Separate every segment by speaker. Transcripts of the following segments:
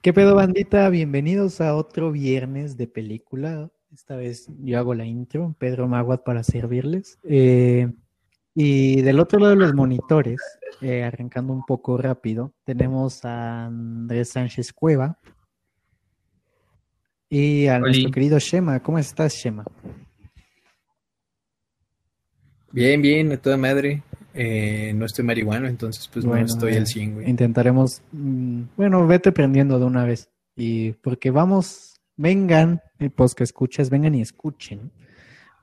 Speaker 1: ¿Qué pedo, bandita? Bienvenidos a otro viernes de película. Esta vez yo hago la intro, Pedro Maguat para servirles. Eh, y del otro lado de los monitores, eh, arrancando un poco rápido, tenemos a Andrés Sánchez Cueva y a nuestro querido Shema. ¿Cómo estás, Shema?
Speaker 2: Bien, bien, de toda madre. Eh, no estoy marihuano, entonces pues no estoy al 100, güey.
Speaker 1: Intentaremos, mm, bueno, vete prendiendo de una vez. Y porque vamos, vengan, pues que escuches, vengan y escuchen.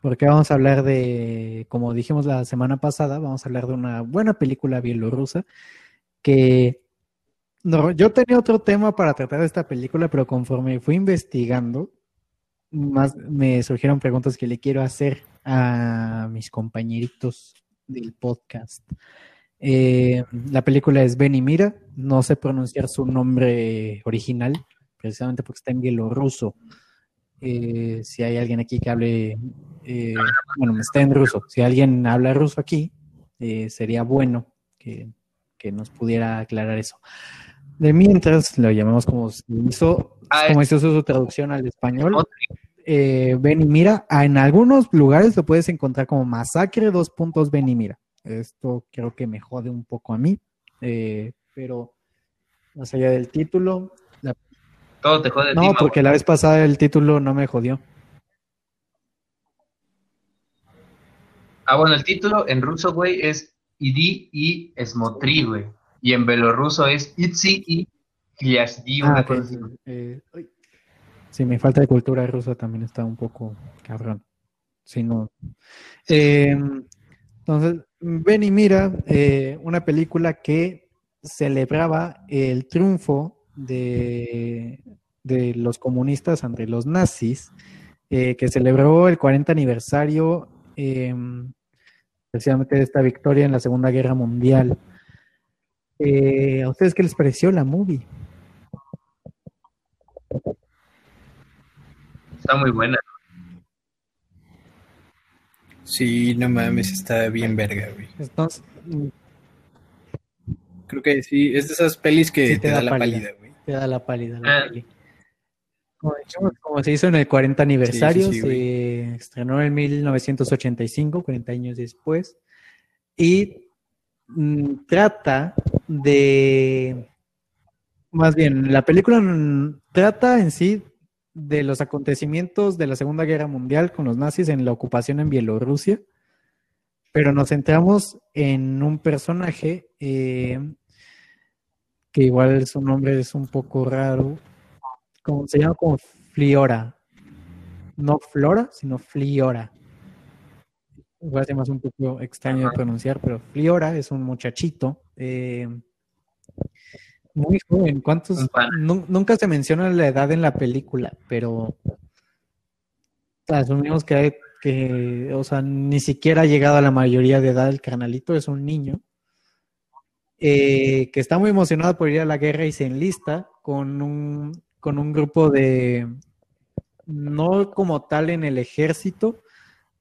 Speaker 1: Porque vamos a hablar de, como dijimos la semana pasada, vamos a hablar de una buena película bielorrusa que no, yo tenía otro tema para tratar de esta película, pero conforme fui investigando, más me surgieron preguntas que le quiero hacer a mis compañeritos del podcast. Eh, la película es Ben y Mira, no sé pronunciar su nombre original, precisamente porque está en bielorruso. Eh, si hay alguien aquí que hable, eh, bueno, está en ruso, si alguien habla ruso aquí, sería bueno que, nos pudiera aclarar eso. De mientras, lo llamamos como hizo, ah, como hizo su traducción al español. Eh, ven y mira. En algunos lugares lo puedes encontrar como masacre, dos puntos, ven y mira. Esto creo que me jode un poco a mí, eh, pero más allá del título.
Speaker 3: Todo te jode.
Speaker 1: No, porque la vez pasada el título no me jodió.
Speaker 3: Ah, bueno, el título en ruso, güey, es Idi y Esmotri, güey. Y en belorruso es Itzi y Klyasdi. Ah,
Speaker 1: eh, Sí, mi falta de cultura rusa también está un poco cabrón. Si no. Em, entonces, ven y mira eh, una película que celebraba el triunfo de, los comunistas ante los nazis, eh, que celebró el 40 aniversario em, precisamente de esta victoria en la Segunda Guerra Mundial. Eh, ¿A ustedes qué les pareció la movie?
Speaker 3: Está muy buena.
Speaker 2: Sí, no mames, está bien verga, güey. Creo que sí, es de esas pelis que te, da, la pálida, güey.
Speaker 1: Te da la pálida la ah. peli. Como, se hizo en el 40 aniversario, se estrenó en 1985, 40 años después, y mm, trata de, más bien, la película trata en sí de los acontecimientos de la Segunda Guerra Mundial con los nazis en la ocupación en Bielorrusia, pero nos centramos en un personaje eh, que igual su nombre es un poco raro, como, se llama como Fliora, no Flora, sino Fliora. Igual se hace un poco extraño de pronunciar, pero Fliora es un muchachito. Eh, muy joven. ¿Cuántos? Nunca se menciona la edad en la película, pero asumimos que, que, o sea, ni siquiera ha llegado a la mayoría de edad el carnalito, es un niño. Eh, que está muy emocionado por ir a la guerra y se enlista con un, con un grupo de, no como tal en el ejército,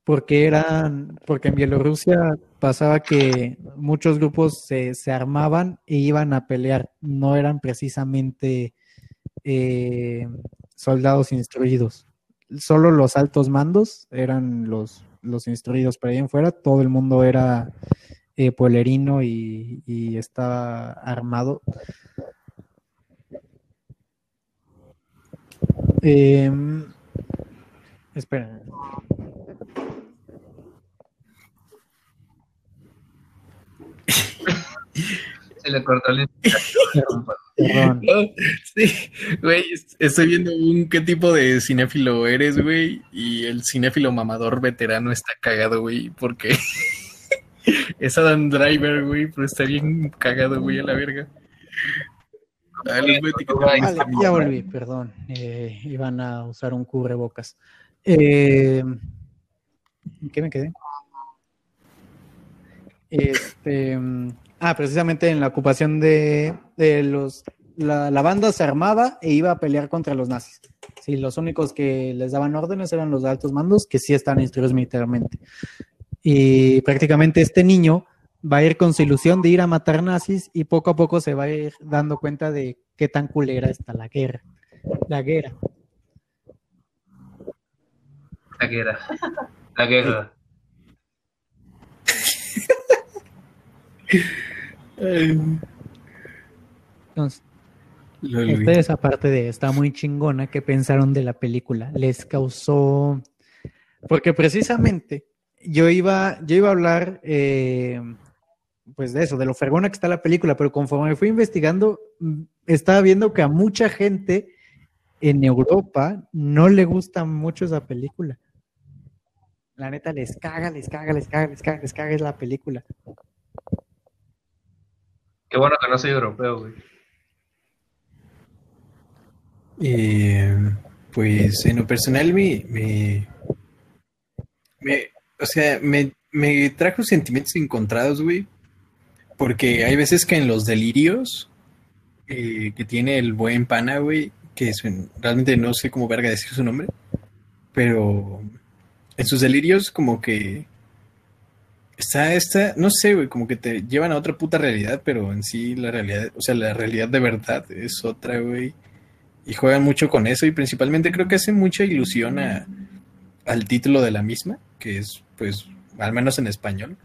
Speaker 1: porque eran, porque en Bielorrusia pasaba que muchos grupos se, se armaban e iban a pelear, no eran precisamente eh, soldados instruidos. Solo los altos mandos eran los, los instruidos, pero ahí en fuera todo el mundo era eh, pueblerino y, y estaba armado. Eh, espera.
Speaker 3: Se le cortó el
Speaker 2: Sí, güey, estoy viendo un qué tipo de cinéfilo eres, güey, y el cinéfilo mamador veterano está cagado, güey, porque es Adam Driver, güey, pero está bien cagado, güey, a la verga.
Speaker 1: ya volví, perdón. Eh, iban a usar un cubrebocas. Eh, ¿Qué me quedé? Este, ah, precisamente en la ocupación de, los... La, banda se armaba e iba a pelear contra los nazis. Sí, los únicos que les daban órdenes eran los altos mandos, que sí están instruidos militarmente. Y prácticamente este niño va a ir con su ilusión de ir a matar nazis y poco a poco se va a ir dando cuenta de qué tan culera está la guerra. La guerra.
Speaker 3: La guerra. La guerra.
Speaker 1: Entonces, ustedes aparte de está muy chingona, ¿qué pensaron de la película? ¿Les causó...? Porque precisamente yo iba, yo iba a hablar eh, pues de eso, de lo fergona que está la película, pero conforme me fui investigando, mm, estaba viendo que a mucha gente en Europa no le gusta mucho esa película. La neta les caga, les caga, les caga, les caga, les caga es la película.
Speaker 3: Qué bueno que no soy europeo, güey.
Speaker 2: Eh, pues en lo personal me, me, o sea, me, me trajo sentimientos encontrados, güey, porque hay veces que en los delirios eh, que tiene el buen pana, güey, que realmente no sé cómo verga decir su nombre, pero en sus delirios como que está esta, no sé, güey, como que te llevan a otra puta realidad, pero en sí la realidad, o sea, la realidad de verdad es otra, güey. Y juegan mucho con eso y principalmente creo que hace mucha ilusión a, al título de la misma, que es, pues, al menos en español,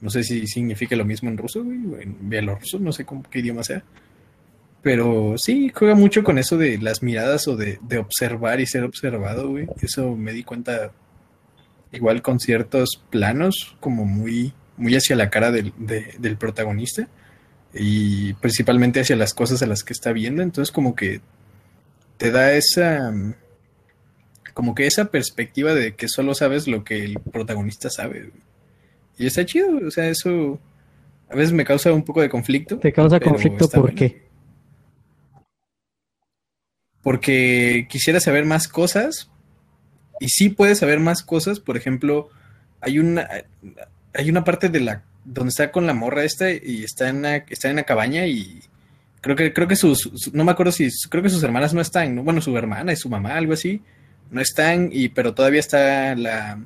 Speaker 2: no sé si significa lo mismo en ruso, güey, o en bielorruso, no sé cómo, qué idioma sea. Pero sí, juega mucho con eso de las miradas o de, observar y ser observado, güey. Eso me di cuenta igual con ciertos planos, como muy, muy hacia la cara del, del protagonista y principalmente hacia las cosas a las que está viendo. Entonces como que te da esa como que esa perspectiva de que solo sabes lo que el protagonista sabe. Y está chido, o sea, eso a veces me causa un poco de conflicto.
Speaker 1: ¿Te causa conflicto por qué?
Speaker 2: Porque quisiera saber más cosas y sí puedes saber más cosas, por ejemplo, hay una hay una parte de la donde está con la morra esta y está en una, está en la cabaña y creo que creo que sus, no me acuerdo si creo que sus hermanas no están, bueno, su hermana y su mamá, algo así, no están y pero todavía está la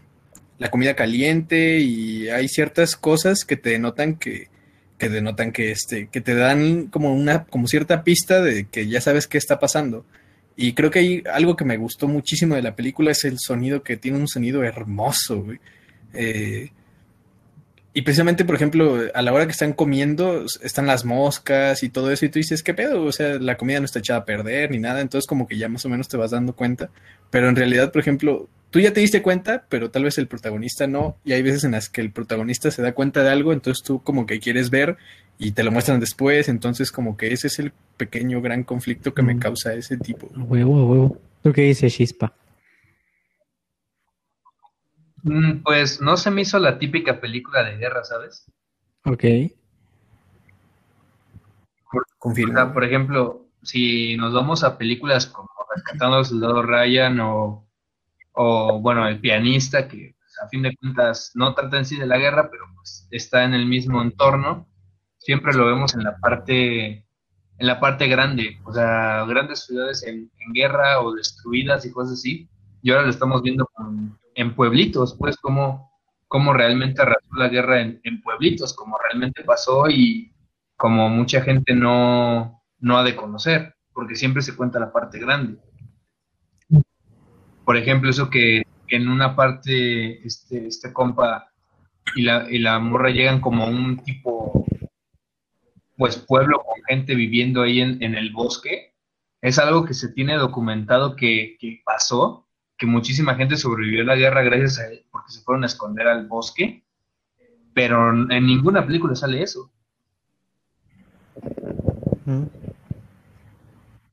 Speaker 2: la comida caliente y hay ciertas cosas que te denotan que, que denotan que este, que te dan como una, como cierta pista de que ya sabes qué está pasando. Y creo que hay algo que me gustó muchísimo de la película es el sonido que tiene un sonido hermoso. Eh, y precisamente, por ejemplo, a la hora que están comiendo, están las moscas y todo eso, y tú dices, ¿qué pedo? O sea, la comida no está echada a perder ni nada, entonces como que ya más o menos te vas dando cuenta. Pero en realidad, por ejemplo, tú ya te diste cuenta, pero tal vez el protagonista no, y hay veces en las que el protagonista se da cuenta de algo, entonces tú como que quieres ver y te lo muestran después, entonces como que ese es el pequeño gran conflicto que me mm. causa ese tipo.
Speaker 1: Huevo, huevo. ¿Tú qué dices, Chispa?
Speaker 3: Mm, pues no se me hizo la típica película de guerra, ¿sabes?
Speaker 1: Ok.
Speaker 3: Por, por ejemplo, si nos vamos a películas como Rescatando al Soldado Ryan o, o, bueno, El Pianista, que pues, a fin de cuentas no trata en sí de la guerra, pero pues está en el mismo entorno, siempre lo vemos en la parte en la parte grande, o sea, grandes ciudades en, en guerra o destruidas y cosas así, y ahora lo estamos viendo con en pueblitos, pues cómo, cómo realmente arrasó la guerra en, pueblitos, como realmente pasó y como mucha gente no, no ha de conocer, porque siempre se cuenta la parte grande. Por ejemplo, eso que, en una parte este, este compa y la, y la morra llegan como un tipo, pues pueblo con gente viviendo ahí en, en el bosque, es algo que se tiene documentado que, que pasó que muchísima gente sobrevivió a la guerra gracias a él, porque se fueron a esconder al bosque, pero en ninguna película sale eso.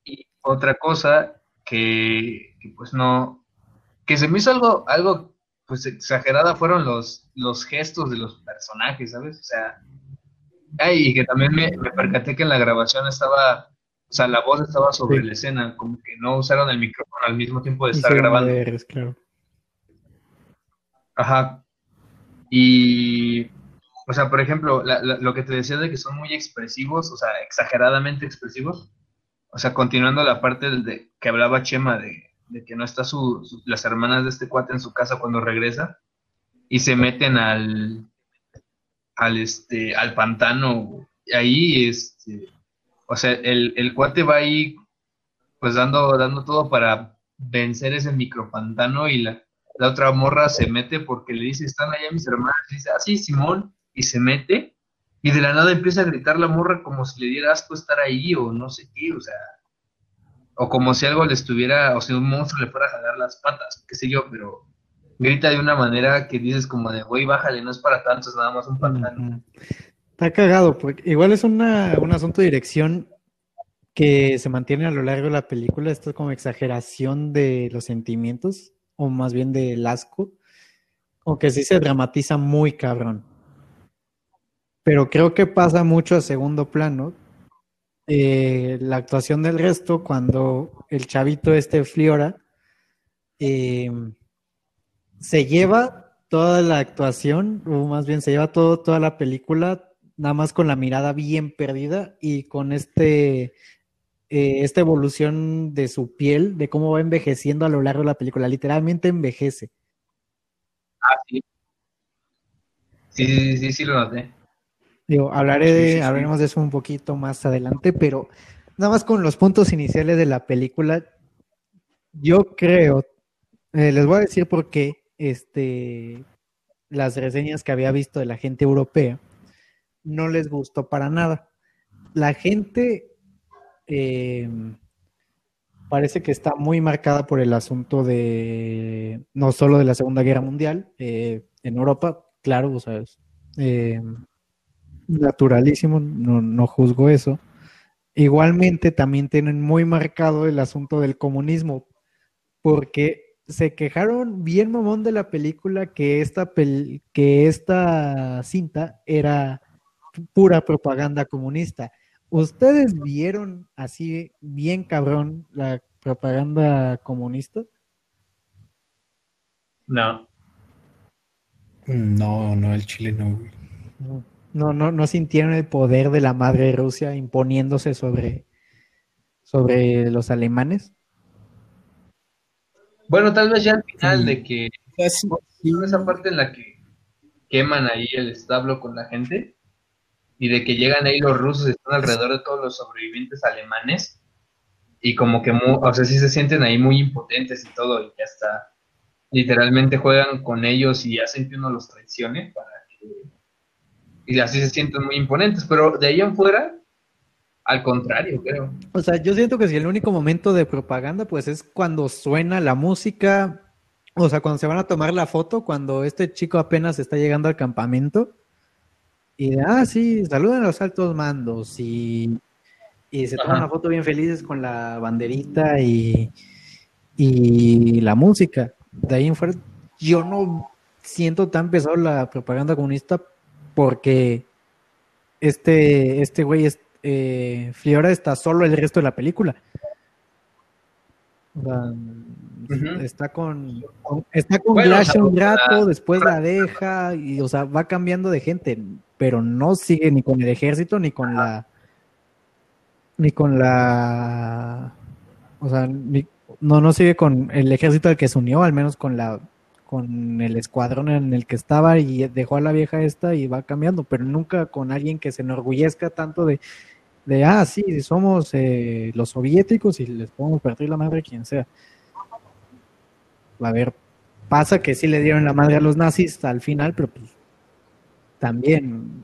Speaker 3: Y otra cosa que, pues no, que se me hizo algo, algo pues exagerada fueron los, los gestos de los personajes, ¿sabes? O sea, ay, y que también me, me percaté que en la grabación estaba o sea, la voz estaba sobre la escena, como que no usaron el micrófono al mismo tiempo de estar grabando. claro. Ajá. Y, o sea, por ejemplo, lo que te decía de que son muy expresivos, o sea, exageradamente expresivos. O sea, continuando la parte de que hablaba Chema de, que no está su, las hermanas de este cuate en su casa cuando regresa y se meten al al, este, al pantano. Ahí, este, o sea, el, el cuate va ahí, pues dando, dando todo para vencer ese micropantano y la, la otra morra se mete porque le dice, están allá mis hermanas, y dice, ah, sí, Simón, y se mete, y de la nada empieza a gritar la morra como si le diera asco estar ahí, o no sé qué, o sea, o como si algo le estuviera, o si un monstruo le fuera a jalar las patas, qué sé yo, pero grita de una manera que dices como de, güey, bájale, no es para tanto, es nada más un pantano.
Speaker 1: Está cagado, porque igual es un asunto de dirección que se mantiene a lo largo de la película, esto es como exageración de los sentimientos, o más bien del asco, o que sí se dramatiza muy cabrón. Pero creo que pasa mucho a segundo plano eh, la actuación del resto cuando el chavito este Fliora eh, se lleva toda la actuación, o más bien se lleva todo, toda la película, nada más con la mirada bien perdida y con este eh, esta evolución de su piel, de cómo va envejeciendo a lo largo de la película, literalmente envejece.
Speaker 3: Ah, sí. Sí, sí, sí, sí, lo noté.
Speaker 1: Digo, hablaré de, hablaremos de eso un poquito más adelante, pero nada más con los puntos iniciales de la película, yo creo, eh, les voy a decir por qué este, las reseñas que había visto de la gente europea no les gustó para nada. La gente eh, parece que está muy marcada por el asunto de no solo de la Segunda Guerra Mundial eh, en Europa, claro, o sea, eh, naturalísimo, no, no juzgo eso. Igualmente también tienen muy marcado el asunto del comunismo, porque se quejaron bien mamón de la película que esta, que esta cinta era pura propaganda comunista. ¿Ustedes vieron así bien cabrón la propaganda comunista?
Speaker 3: No.
Speaker 2: No, no, el Chile no.
Speaker 1: No, no, no sintieron el poder de la madre Rusia imponiéndose sobre, sobre los alemanes.
Speaker 3: Bueno, tal vez ya al final de que esa parte en la que queman ahí el establo con la gente, y de que llegan ahí los rusos, están alrededor de todos los sobrevivientes alemanes y como que, o sea, sí se sienten ahí muy impotentes y todo y ya está, literalmente juegan con ellos y hacen que uno los traicione para que, y así se sienten muy imponentes, pero de ahí en fuera, al contrario, creo.
Speaker 1: O sea, yo siento que si el único momento de propaganda, pues es cuando suena la música, o sea, cuando se van a tomar la foto, cuando este chico apenas está llegando al campamento y de, ah, sí, saludan a los altos mandos y, se toman una foto bien felices con la banderita y, y la música. De ahí en fuera, yo no siento tan pesado la propaganda comunista porque este, este güey, es, eh, Fiora está solo el resto de la película. Está con, está con un rato, después la deja y, o sea, va cambiando de gente pero no sigue ni con el ejército ni con la ni con la o sea no no sigue con el ejército al que se unió al menos con la con el escuadrón en el que estaba y dejó a la vieja esta y va cambiando pero nunca con alguien que se enorgullezca tanto de de ah sí somos eh, los soviéticos y les podemos partir la madre a quien sea a ver pasa que sí le dieron la madre a los nazis al final pero pues también,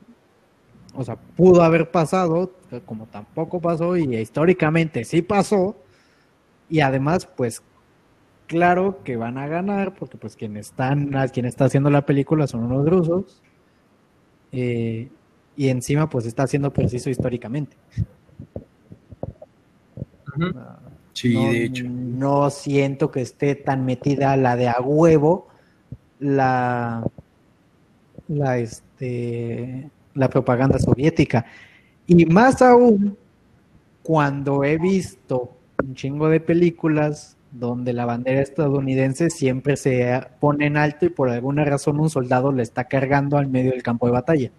Speaker 1: o sea, pudo haber pasado, como tampoco pasó, y históricamente sí pasó, y además, pues, claro que van a ganar, porque pues quien están, quien está haciendo la película son unos rusos, eh, y encima pues está siendo preciso históricamente.
Speaker 2: Sí, de hecho.
Speaker 1: No siento que esté tan metida la de a huevo la, la, este, la propaganda soviética. Y más aún cuando he visto un chingo de películas donde la bandera estadounidense siempre se pone en alto y por alguna razón un soldado le está cargando al medio del campo de batalla.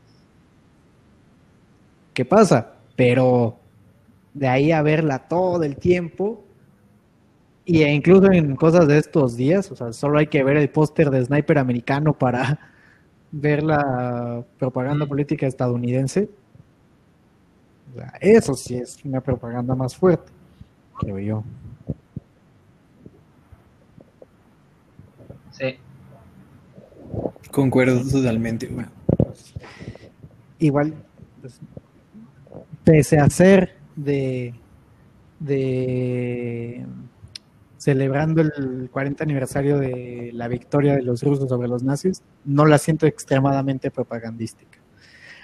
Speaker 1: ¿Qué pasa? Pero de ahí a verla todo el tiempo, y e incluso en cosas de estos días, o sea, solo hay que ver el póster de Sniper americano para ver la propaganda política estadounidense, eso sí es una propaganda más fuerte, creo yo.
Speaker 3: Sí.
Speaker 2: Concuerdo totalmente.
Speaker 1: igual, pues, pese a ser de, de celebrando el 40 aniversario de la victoria de los rusos sobre los nazis, no la siento extremadamente propagandística.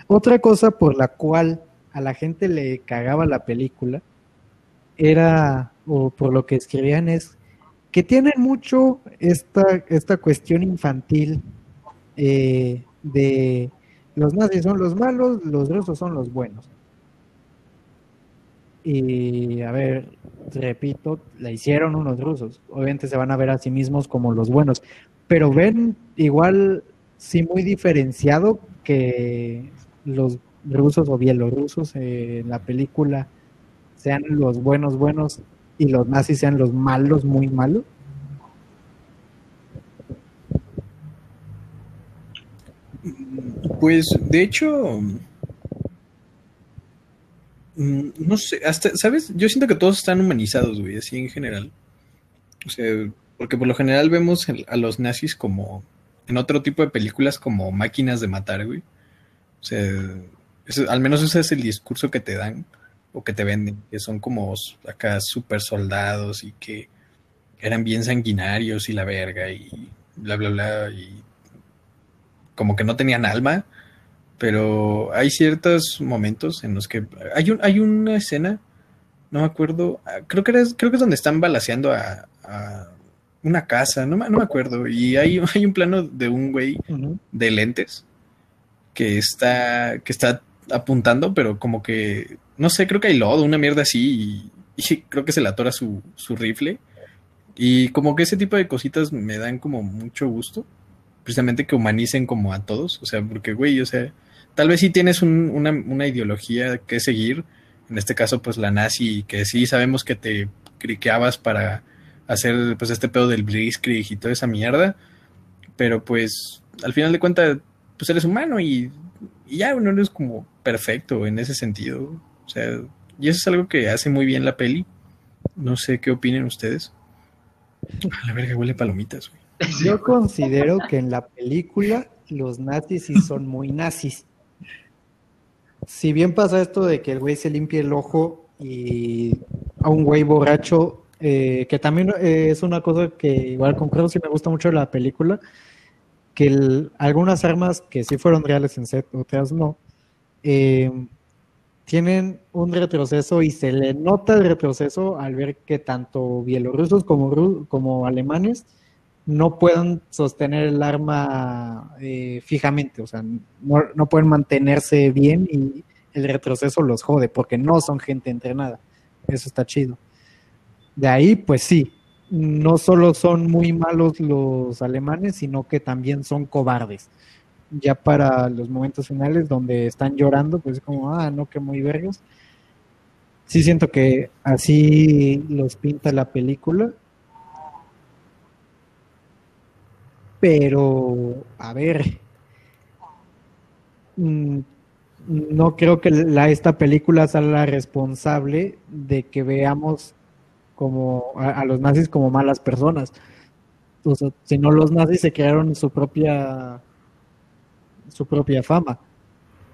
Speaker 1: Otra cosa por la cual a la gente le cagaba la película era, o por lo que escribían, es que tienen mucho esta, esta cuestión infantil eh, de los nazis son los malos, los rusos son los buenos. Y a ver, repito, la hicieron unos rusos. Obviamente se van a ver a sí mismos como los buenos, pero ven igual, sí, muy diferenciado que los rusos o bielorrusos en la película sean los buenos buenos y los nazis sean los malos muy malos.
Speaker 2: Pues de hecho, no sé, hasta, ¿sabes? Yo siento que todos están humanizados, güey, así en general. O sea, porque por lo general vemos a los nazis como, en otro tipo de películas, como máquinas de matar, güey. O sea, al menos ese es el discurso que te dan o que te venden, que son como acá super soldados y que eran bien sanguinarios y la verga y bla, bla, bla, y como que no tenían alma, pero hay ciertos momentos en los que hay, un, hay una escena, no me acuerdo, ah, creo que, creo que es donde están balaseando a, una casa, no, no, me acuerdo, y hay, hay un plano de un güey de lentes que está, que está apuntando, pero como que, no sé, creo que hay lodo, una mierda así, y, creo que se le atora su, su rifle. Y como que ese tipo de cositas me dan como mucho gusto precisamente que humanicen como a todos, o sea, porque, güey, o sea, tal vez si tienes una, una, ideología que seguir, en este caso, pues la nazi, que sí sabemos que te criqueabas para hacer, pues, este pedo del blitzkrieg y toda esa mierda, pero pues, al final de cuentas, pues eres humano y, y ya, no eres como perfecto en ese sentido, o sea, y eso es algo que hace muy bien la peli, no sé qué opinen ustedes. A la verga, huele palomitas, güey.
Speaker 1: Yo considero que en la película los nazis sí son muy nazis. Si bien pasa esto de que el güey se limpie el ojo y a un güey borracho, eh, que también eh, es una cosa que igual con si me gusta mucho la película, que algunas armas que sí fueron reales en set, otras no, eh, tienen un retroceso y se le nota el retroceso al ver que tanto bielorrusos como, como alemanes no puedan sostener el arma eh, fijamente, o sea, no, pueden mantenerse bien y el retroceso los jode porque no son gente entrenada. Eso está chido. De ahí, pues sí, no solo son muy malos los alemanes, sino que también son cobardes. Ya para los momentos finales donde están llorando, pues es como, ah, no, que muy vergos. Sí siento que así los pinta la película pero a ver, mm, no creo que la, esta película sea la responsable de que veamos como a, los nazis como malas personas. O sea, si no los nazis se crearon su propia su propia fama.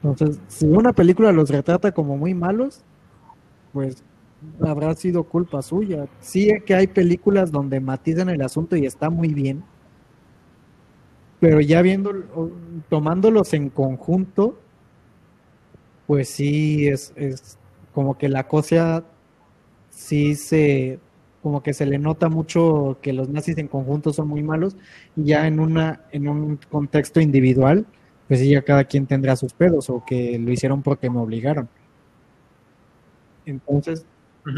Speaker 1: Entonces, si una película los retrata como muy malos, pues habrá sido culpa suya. Sí que hay películas donde matizan el asunto y está muy bien, pero ya viendo, tomándolos en conjunto, pues sí es, es como que la cosa sí se como que se le nota mucho que los nazis en conjunto son muy malos ya en una en un contexto individual pues ya cada quien tendrá sus pedos o que lo hicieron porque me obligaron. Entonces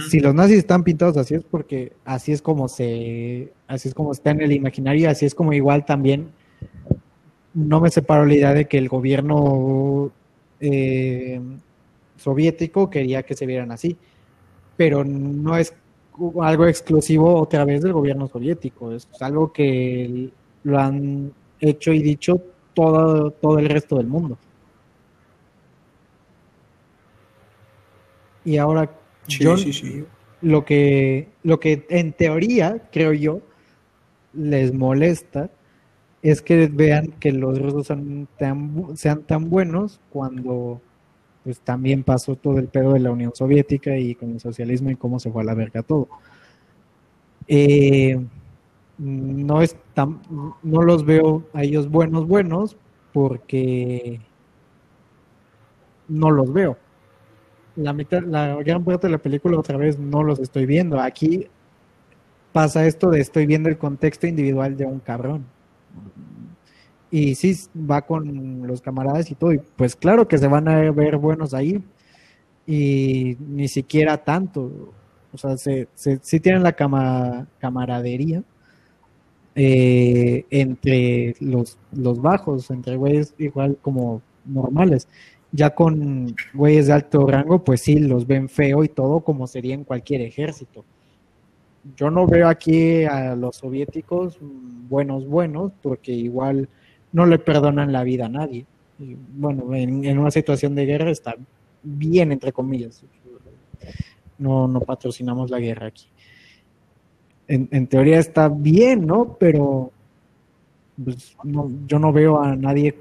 Speaker 1: si los nazis están pintados así es porque así es como se así es como está en el imaginario así es como igual también no me separo la idea de que el gobierno eh, soviético quería que se vieran así, pero no es algo exclusivo otra vez del gobierno soviético, es algo que lo han hecho y dicho todo, todo el resto del mundo. Y ahora yo, lo que lo que en teoría creo yo les molesta es que vean que los rusos sean tan, sean tan buenos cuando pues también pasó todo el pedo de la Unión Soviética y con el socialismo y cómo se fue a la verga todo. Eh, no es tan, no los veo a ellos buenos buenos porque no los veo. La mitad, la gran parte de la película otra vez no los estoy viendo. Aquí pasa esto de estoy viendo el contexto individual de un cabrón. Y sí, va con los camaradas y todo. Y pues claro que se van a ver buenos ahí. Y ni siquiera tanto. O sea, se, sí tienen la camaradería eh, entre los, los bajos, entre güeyes igual como normales. Ya con güeyes de alto rango, pues sí, los ven feo y todo como sería en cualquier ejército yo no veo aquí a los soviéticos buenos, buenos, porque igual no le perdonan la vida a nadie. bueno, en, una situación de guerra está bien, entre comillas. No, no patrocinamos la guerra aquí. En, teoría está bien, ¿no? Pero pues, yo no veo a nadie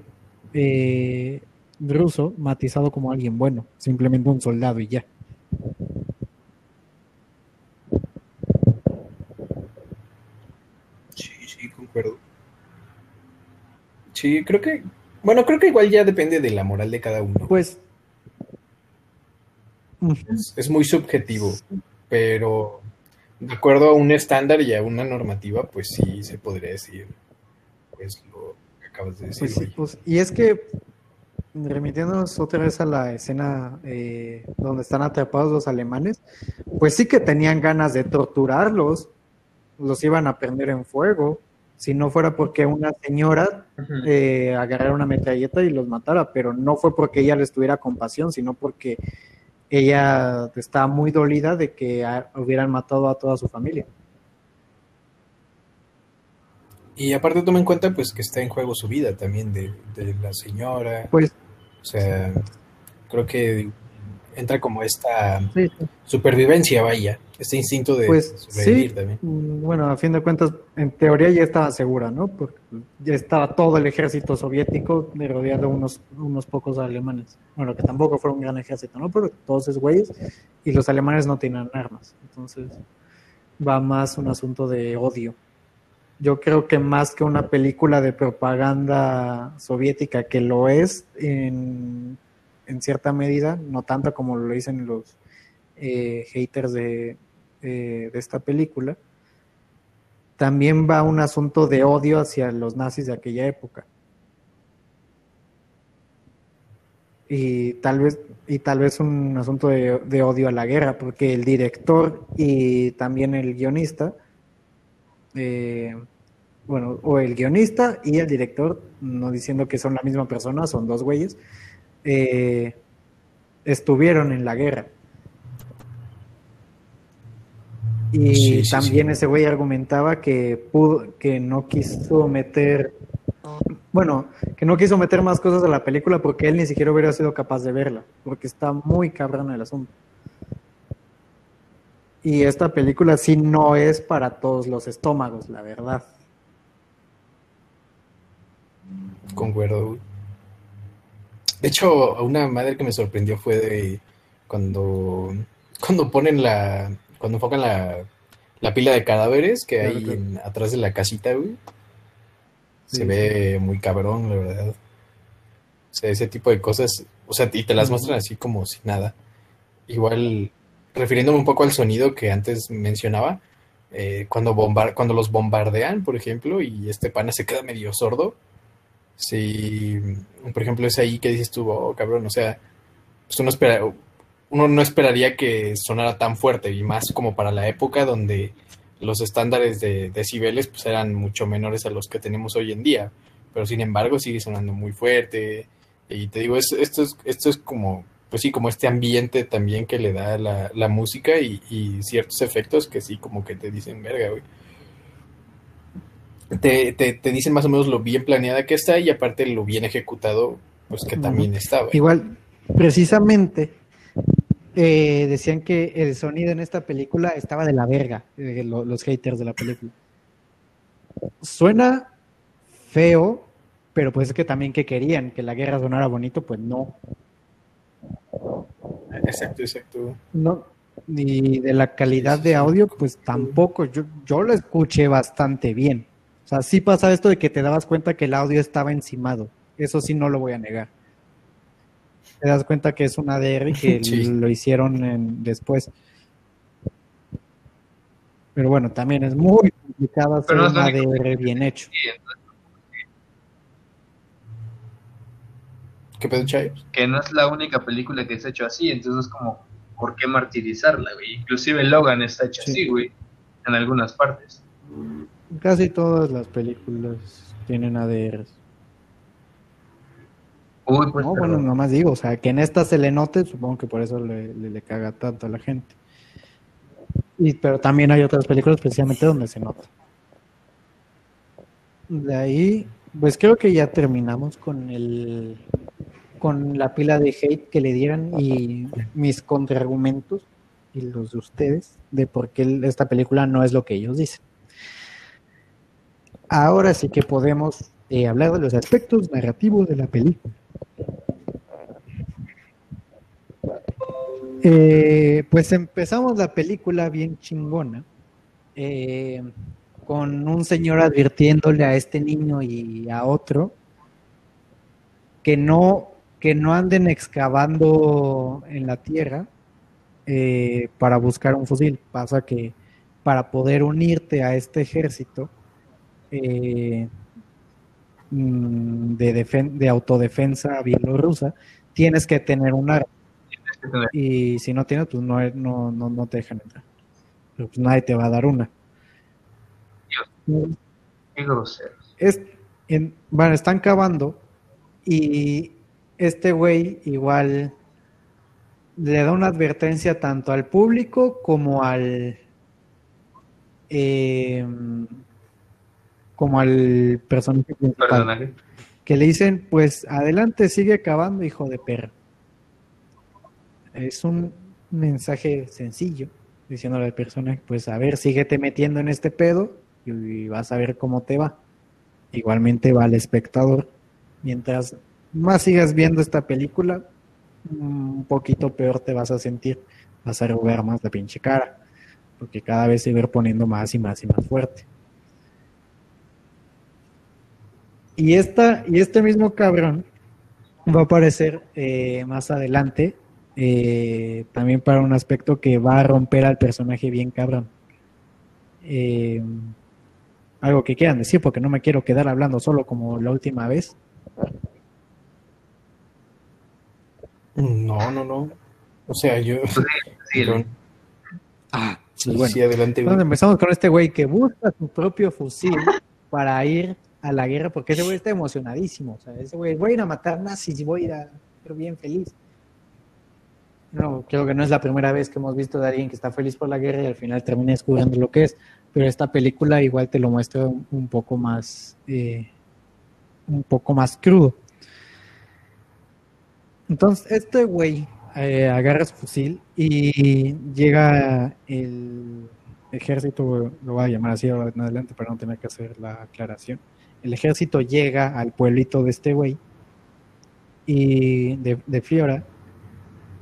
Speaker 1: eh, ruso matizado como alguien bueno, simplemente un soldado y ya.
Speaker 2: Sí, creo que, bueno, creo que igual ya depende de la moral de cada uno.
Speaker 1: Pues
Speaker 2: es, muy subjetivo, pero de acuerdo a un estándar y a una normativa, pues sí se podría decir, pues lo que acabas de decir.
Speaker 1: Pues pues, y es que remitiéndonos otra vez a la escena eh, donde están atrapados los alemanes, pues sí que tenían ganas de torturarlos, los iban a prender en fuego si no fuera porque una señora eh, agarrara una metralleta y los matara, pero no fue porque ella les tuviera compasión, sino porque ella estaba muy dolida de que hubieran matado a toda su familia.
Speaker 2: Y aparte toma en cuenta pues que está en juego su vida también de, de la señora.
Speaker 1: Pues
Speaker 2: o sea, creo que entra como esta supervivencia, vaya, este instinto de
Speaker 1: pues, sobrevivir también. Mm, bueno, a fin de cuentas, en teoría ya estaba segura, ¿no? Porque ya estaba todo el ejército soviético rodeado de unos, unos pocos alemanes. Bueno, que tampoco fue un gran ejército, ¿no? Pero todos esos güeyes y los alemanes no tienen armas. Entonces, va más un asunto de odio. Yo creo que más que una película de propaganda soviética, que lo es en en cierta medida, no tanto como lo dicen los eh, haters de, eh, de esta película, también va un asunto de odio hacia los nazis de aquella época. Y tal vez, y tal vez un asunto de, odio a la guerra, porque el director y también el guionista, eh, bueno, o el guionista y el director, no diciendo que son la misma persona, son dos güeyes, eh, estuvieron en la guerra. Y también ese güey argumentaba que pudo, que no quiso meter, bueno, que no quiso meter más cosas a la película porque él ni siquiera hubiera sido capaz de verla, porque está muy cabrón el asunto. Y esta película sí no es para todos los estómagos, la verdad.
Speaker 2: Concuerdo. De hecho, una madre que me sorprendió fue de cuando, cuando ponen la, cuando enfocan la, la pila de cadáveres que hay atrás de la casita, güey. Se ve muy cabrón, la verdad. O sea, ese tipo de cosas, o sea, y te las muestran así como si nada. Igual, refiriéndome un poco al sonido que antes mencionaba, eh, cuando, bombar cuando los bombardean, por ejemplo, y este pana se queda medio sordo, Sí, por ejemplo, es ahí que dices tú, oh, cabrón, o sea, pues uno, espera, uno no esperaría que sonara tan fuerte y más como para la época donde los estándares de decibeles pues eran mucho menores a los que tenemos hoy en día, pero sin embargo sigue sonando muy fuerte y te digo, esto, es, esto es como, pues sí, como este ambiente también que le da la, la música y, y, ciertos efectos que sí como que te dicen, verga, güey. Te, te, dicen más o menos lo bien planeada que está y aparte lo bien ejecutado, pues que también estaba.
Speaker 1: Igual, precisamente, eh, decían que el sonido en esta película estaba de la verga, eh, los haters de la película. Suena feo, pero pues es que también que querían que la guerra sonara bonito, pues no.
Speaker 2: Exacto, exacto.
Speaker 1: No, ni de la calidad de audio, pues tampoco. Yo, yo lo escuché bastante bien. O sea, sí pasa esto de que te dabas cuenta que el audio estaba encimado. Eso sí no lo voy a negar. Te das cuenta que es un ADR y que lo hicieron en, después. Pero bueno, también es muy complicado hacer un ADR bien hecho.
Speaker 2: ¿Qué pedo,
Speaker 3: Que no es la única película que se ha hecho así, entonces como, ¿por qué martirizarla, güey? Inclusive Logan está hecho así, güey, en algunas partes.
Speaker 1: Casi todas las películas tienen ADRs.
Speaker 3: Uy, pues,
Speaker 1: no, bueno, nomás digo, o sea, que en esta se le note, supongo que por eso le, le, caga tanto a la gente. Y, pero también hay otras películas precisamente donde se nota. De ahí, pues creo que ya terminamos con el con la pila de hate que le dieran y mis contraargumentos y los de ustedes de por qué esta película no es lo que ellos dicen. Ahora sí que podemos eh, hablar de los aspectos narrativos de la película. Eh, pues empezamos la película bien chingona, eh, con un señor advirtiéndole a este niño y a otro que no, que no anden excavando en la tierra para buscar un fusil. Pasa que para poder unirte a este ejército, eh, mm, de, de autodefensa bielorrusa, tienes que tener un arma. Y si no tienes, pues no, no, no, te dejan entrar. Pero pues nadie te va a dar una.
Speaker 3: qué groseros.
Speaker 1: Es, bueno, están cavando y este güey igual le da una advertencia tanto al público como al eh, como al personaje principal. Que le dicen, pues adelante, sigue acabando, hijo de perra. Es un mensaje sencillo, diciéndole al personaje, pues a ver, síguete metiendo en este pedo y vas a ver cómo te va. Igualmente va al espectador. Mientras más sigas viendo esta película, un poquito peor te vas a sentir. Vas a arrugar más la pinche cara. Porque cada vez se va a ir poniendo más y más y más fuerte. Y, esta, y este mismo cabrón va a aparecer eh, más adelante, eh, también para un aspecto que va a romper al personaje bien cabrón. Eh, algo que quieran decir, porque no me quiero quedar hablando solo como la última vez.
Speaker 2: No, no, no. O sea, yo. Sí,
Speaker 1: ah, sí, bueno. adelante. Entonces empezamos con este güey que busca su propio fusil para ir a la guerra porque ese güey está emocionadísimo. O sea, ese güey, voy a ir a matar nazis y voy a ir a ser bien feliz. No, creo que no es la primera vez que hemos visto de alguien que está feliz por la guerra y al final termina descubriendo lo que es. Pero esta película igual te lo muestra un, poco más, eh, un poco más crudo. Entonces, este güey eh, agarra su fusil y llega el ejército, lo voy a llamar así en adelante para no tener que hacer la aclaración el ejército llega al pueblito de este güey y de, Fiora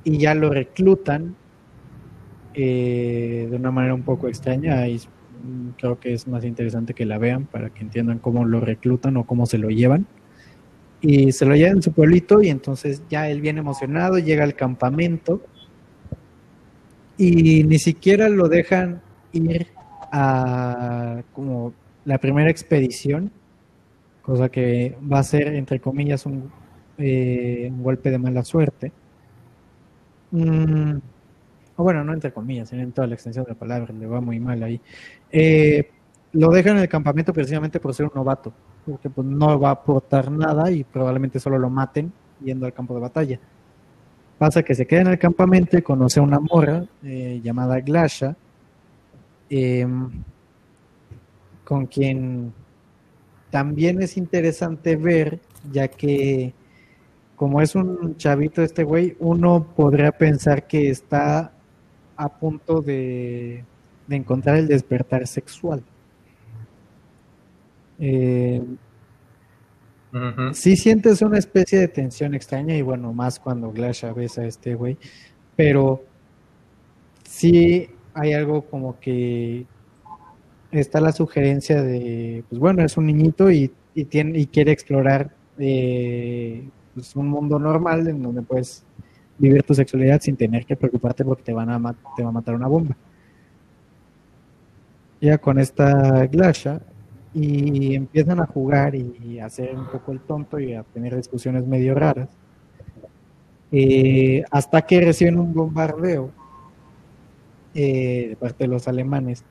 Speaker 1: y ya lo reclutan eh, de una manera un poco extraña y creo que es más interesante que la vean para que entiendan cómo lo reclutan o cómo se lo llevan. Y se lo llevan en su pueblito y entonces ya él viene emocionado llega al campamento y ni siquiera lo dejan ir a como la primera expedición cosa que va a ser, entre comillas, un, eh, un golpe de mala suerte. Mm, o bueno, no entre comillas, en toda la extensión de la palabra, le va muy mal ahí. Eh, lo dejan en el campamento precisamente por ser un novato, porque pues, no va a aportar nada y probablemente solo lo maten yendo al campo de batalla. Pasa que se queda en el campamento y conoce a una morra eh, llamada Glasha, con quien también es interesante ver, ya que como es un chavito este güey, uno podría pensar que está a punto de, encontrar el despertar sexual. Eh, Sí sientes una especie de tensión extraña y bueno, más cuando Glasha besa a este güey, pero sí hay algo como que está la sugerencia de, pues bueno, es un niñito y, tiene, y quiere explorar eh, pues un mundo normal en donde puedes vivir tu sexualidad sin tener que preocuparte porque te, van a te va a matar una bomba. Ya con esta Glasha y empiezan a jugar y a hacer un poco el tonto y a tener discusiones medio raras. Eh, hasta que reciben un bombardeo eh, de parte de los alemanes.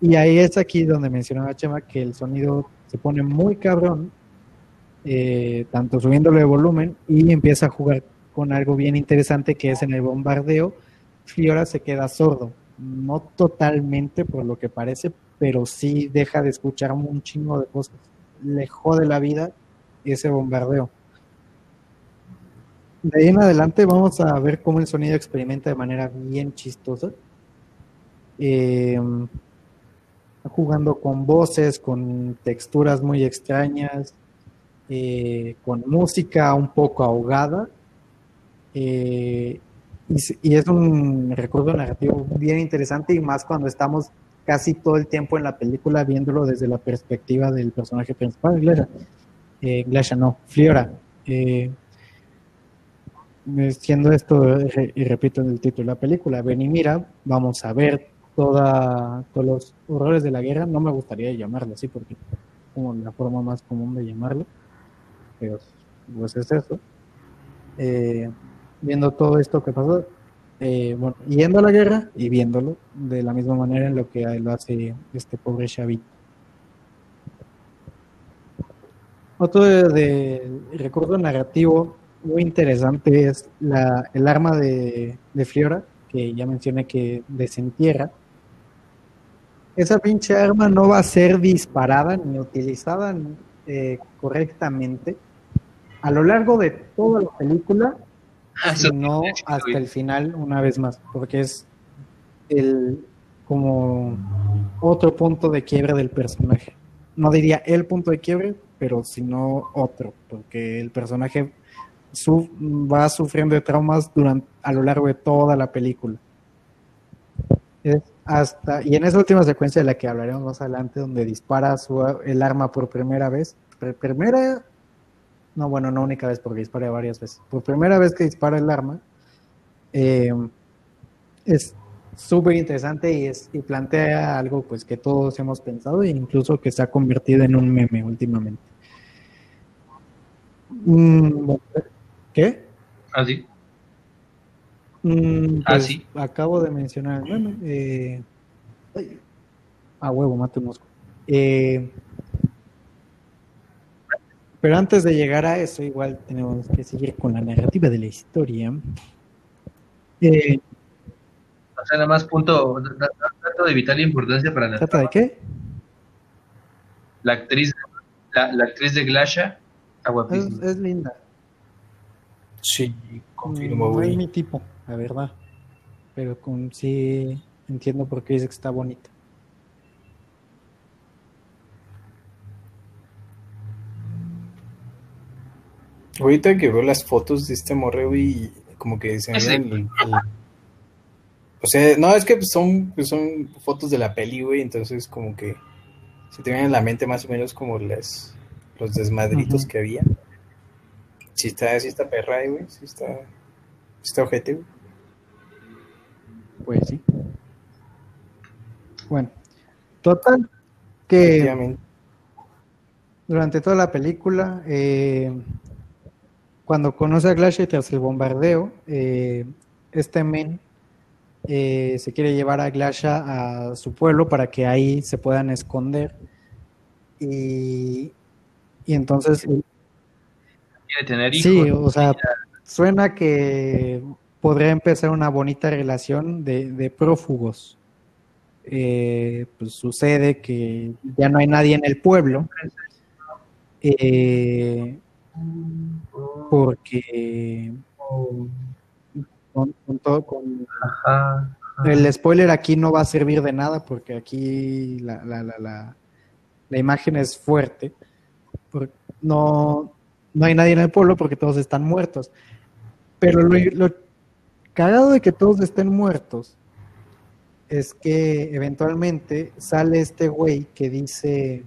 Speaker 1: Y ahí es aquí donde mencionaba Chema que el sonido se pone muy cabrón, eh, tanto subiéndole de volumen y empieza a jugar con algo bien interesante que es en el bombardeo. Fiora se queda sordo, no totalmente por lo que parece, pero sí deja de escuchar un chingo de cosas. Le jode la vida ese bombardeo. De ahí en adelante vamos a ver cómo el sonido experimenta de manera bien chistosa. Eh, jugando con voces, con texturas muy extrañas, eh, con música un poco ahogada. Eh, y, es un recuerdo narrativo bien interesante y más cuando estamos casi todo el tiempo en la película viéndolo desde la perspectiva del personaje principal, Glesha. Eh, no, Fliora. Eh, siendo esto, y repito en el título de la película, ven y mira, vamos a ver toda, todos los horrores de la guerra. No me gustaría llamarlo así porque es como la forma más común de llamarlo, pero pues es eso. Eh, viendo todo esto que pasó, eh, yendo a la guerra y viéndolo de la misma manera en lo que lo hace este pobre chavito. Otro de, recuerdo narrativo muy interesante es la, el arma de, de Fiora, que ya mencioné que desentierra. Esa pinche arma no va a ser disparada ni utilizada eh, correctamente. A lo largo de toda la película no hasta el final una vez más, porque es el como otro punto de quiebre del personaje. No diría el punto de quiebre, pero sino otro, porque el personaje va sufriendo de traumas durante a lo largo de toda la película. Hasta y en esa última secuencia de la que hablaremos más adelante, donde dispara su, el arma por primera vez, primera no, bueno, no única vez porque dispara varias veces. Por primera vez que dispara el arma, eh, es súper interesante y, es, y plantea algo pues que todos hemos pensado e incluso que se ha convertido en un meme últimamente. Mm, ¿Qué?
Speaker 3: Así.
Speaker 1: ¿Ah, mm, pues, Acabo de mencionar meme. Eh, a huevo, mate un mosco. Eh, pero antes de llegar a eso, igual tenemos que seguir con la narrativa de la historia.
Speaker 3: Eh, o sea, nada más punto, dato de vital importancia para
Speaker 1: la ¿Trata de qué?
Speaker 3: La actriz, la, actriz de Glasha está guapísima.
Speaker 1: Es, linda.
Speaker 2: Sí, confirmo,
Speaker 1: No es mi tipo, la verdad. Pero con, sí entiendo por qué dice que está bonita.
Speaker 2: Ahorita que veo las fotos de este morreo y como que se me O sea, no, es que son, pues son fotos de la peli, güey, entonces como que se te viene en la mente más o menos como las, los desmadritos que había. Sí está, sí está perra, güey, sí está, está ojete, güey.
Speaker 1: Pues sí. Bueno, total que durante toda la película eh, cuando conoce a Glasha tras el bombardeo, eh, este men eh, se quiere llevar a Glasha a su pueblo para que ahí se puedan esconder. Y, entonces...
Speaker 3: Quiere tener hijos.
Speaker 1: Sí, o sea, suena que podría empezar una bonita relación de, prófugos. Eh, pues sucede que ya no hay nadie en el pueblo eh, porque con, todo, con el spoiler aquí no va a servir de nada porque aquí la, la, la, la imagen es fuerte. no, no hay nadie en el pueblo porque todos están muertos. Pero lo, lo cagado de que todos estén muertos es que eventualmente sale este güey que dice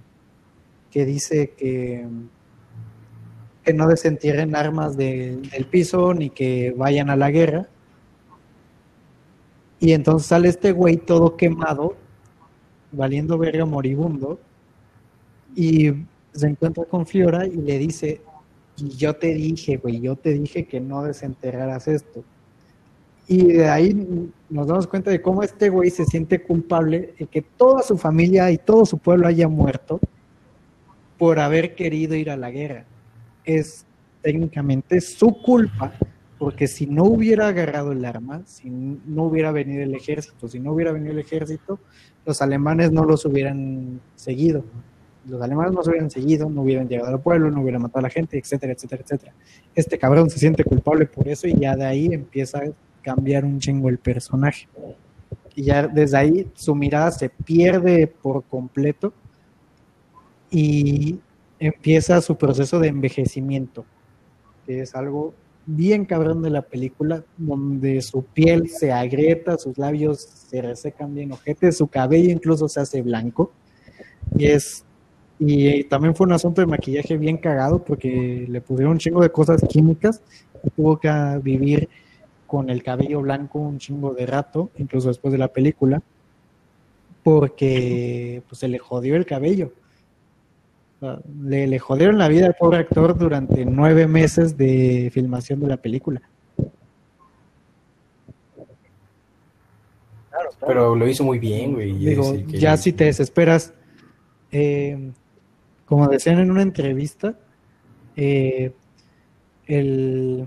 Speaker 1: que dice que, que no desentierren armas del piso ni que vayan a la guerra. Y entonces sale este güey todo quemado, valiendo verga moribundo, y se encuentra con Fiora y le dice, y yo te dije, güey, yo te dije que no desenterraras esto. Y de ahí nos damos cuenta de cómo este güey se siente culpable de que toda su familia y todo su pueblo haya muerto por haber querido ir a la guerra. Es técnicamente su culpa, porque si no hubiera agarrado el arma, si no hubiera venido el ejército, si no hubiera venido el ejército, los alemanes no los hubieran seguido. Los alemanes no se hubieran seguido, no hubieran llegado al pueblo, no hubieran matado a la gente, etcétera, etcétera, etcétera. Este cabrón se siente culpable por eso y ya de ahí empieza cambiar un chingo el personaje. Y ya desde ahí su mirada se pierde por completo y empieza su proceso de envejecimiento, que es algo bien cabrón de la película, donde su piel se agrieta, sus labios se resecan bien ojete, su cabello incluso se hace blanco. Y es y también fue un asunto de maquillaje bien cagado porque le pusieron un chingo de cosas químicas y tuvo que vivir con el cabello blanco un chingo de rato, incluso después de la película, porque pues, se le jodió el cabello. Le, le jodieron la vida al pobre actor durante nueve meses de filmación de la película.
Speaker 4: Pero lo hizo muy bien, güey.
Speaker 1: Digo, ya si te desesperas, eh, como decían en una entrevista, eh, el,